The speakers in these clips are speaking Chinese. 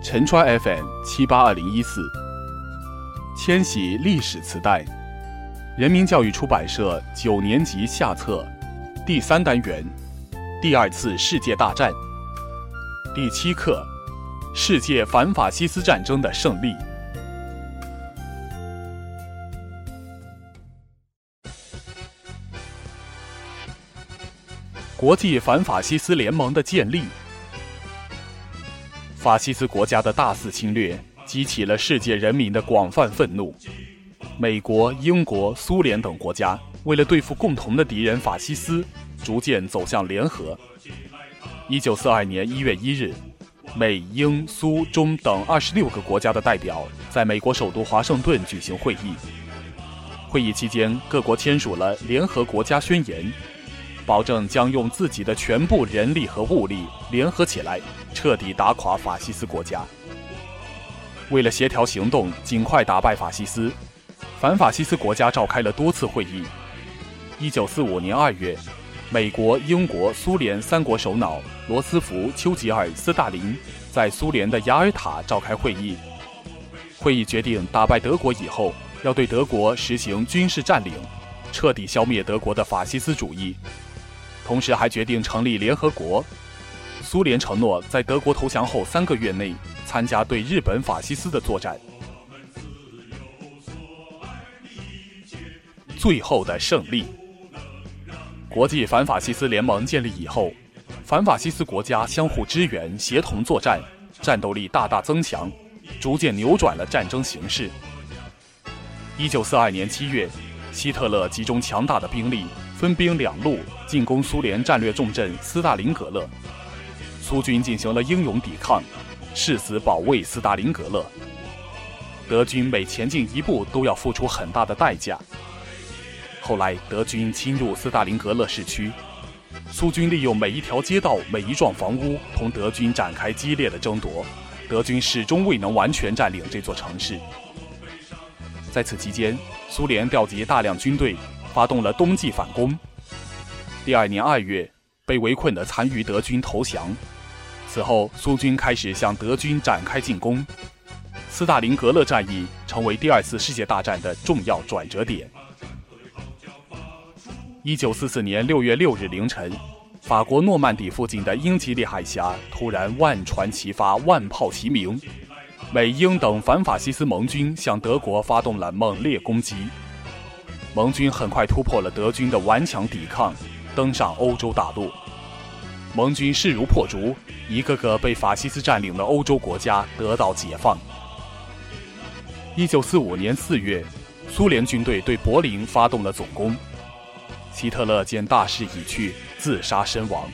陈川 FM 七八二零一四，千禧历史磁带，人民教育出版社九年级下册，第三单元，第二次世界大战，第七课，世界反法西斯战争的胜利。国际反法西斯联盟的建立。法西斯国家的大肆侵略激起了世界人民的广泛愤怒。美国、英国、苏联等国家为了对付共同的敌人法西斯，逐渐走向联合。一九四二年一月一日，美、英、苏、中等二十六个国家的代表在美国首都华盛顿举行会议。会议期间，各国签署了《联合国家宣言》。保证将用自己的全部人力和物力联合起来，彻底打垮法西斯国家。为了协调行动，尽快打败法西斯，反法西斯国家召开了多次会议。一九四五年二月，美国、英国、苏联三国首脑罗斯福、丘吉尔、斯大林在苏联的雅尔塔召开会议。会议决定，打败德国以后，要对德国实行军事占领，彻底消灭德国的法西斯主义。同时还决定成立联合国。苏联承诺在德国投降后三个月内参加对日本法西斯的作战。最后的胜利。国际反法西斯联盟建立以后，反法西斯国家相互支援、协同作战，战斗力大大增强，逐渐扭转了战争形势。一九四二年七月，希特勒集中强大的兵力。分兵两路进攻苏联战略重镇斯大林格勒，苏军进行了英勇抵抗，誓死保卫斯大林格勒。德军每前进一步都要付出很大的代价。后来德军侵入斯大林格勒市区，苏军利用每一条街道、每一幢房屋同德军展开激烈的争夺，德军始终未能完全占领这座城市。在此期间，苏联调集大量军队。发动了冬季反攻。第二年二月，被围困的残余德军投降。此后，苏军开始向德军展开进攻。斯大林格勒战役成为第二次世界大战的重要转折点。一九四四年六月六日凌晨，法国诺曼底附近的英吉利海峡突然万船齐发，万炮齐鸣，美英等反法西斯盟军向德国发动了猛烈攻击。盟军很快突破了德军的顽强抵抗，登上欧洲大陆。盟军势如破竹，一个个被法西斯占领的欧洲国家得到解放。一九四五年四月，苏联军队对柏林发动了总攻，希特勒见大势已去，自杀身亡。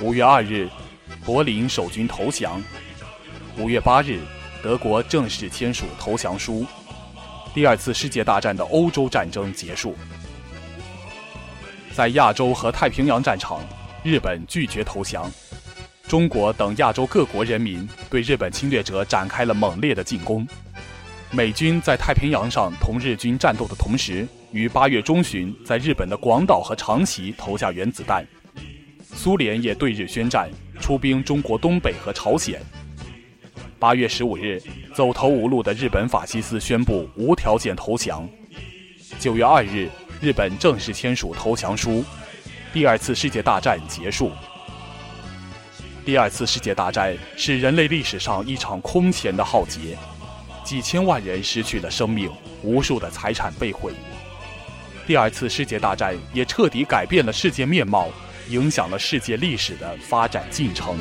五月二日，柏林守军投降。五月八日，德国正式签署投降书。第二次世界大战的欧洲战争结束，在亚洲和太平洋战场，日本拒绝投降，中国等亚洲各国人民对日本侵略者展开了猛烈的进攻。美军在太平洋上同日军战斗的同时，于八月中旬在日本的广岛和长崎投下原子弹。苏联也对日宣战，出兵中国东北和朝鲜。八月十五日，走投无路的日本法西斯宣布无条件投降。九月二日，日本正式签署投降书，第二次世界大战结束。第二次世界大战是人类历史上一场空前的浩劫，几千万人失去了生命，无数的财产被毁。第二次世界大战也彻底改变了世界面貌，影响了世界历史的发展进程。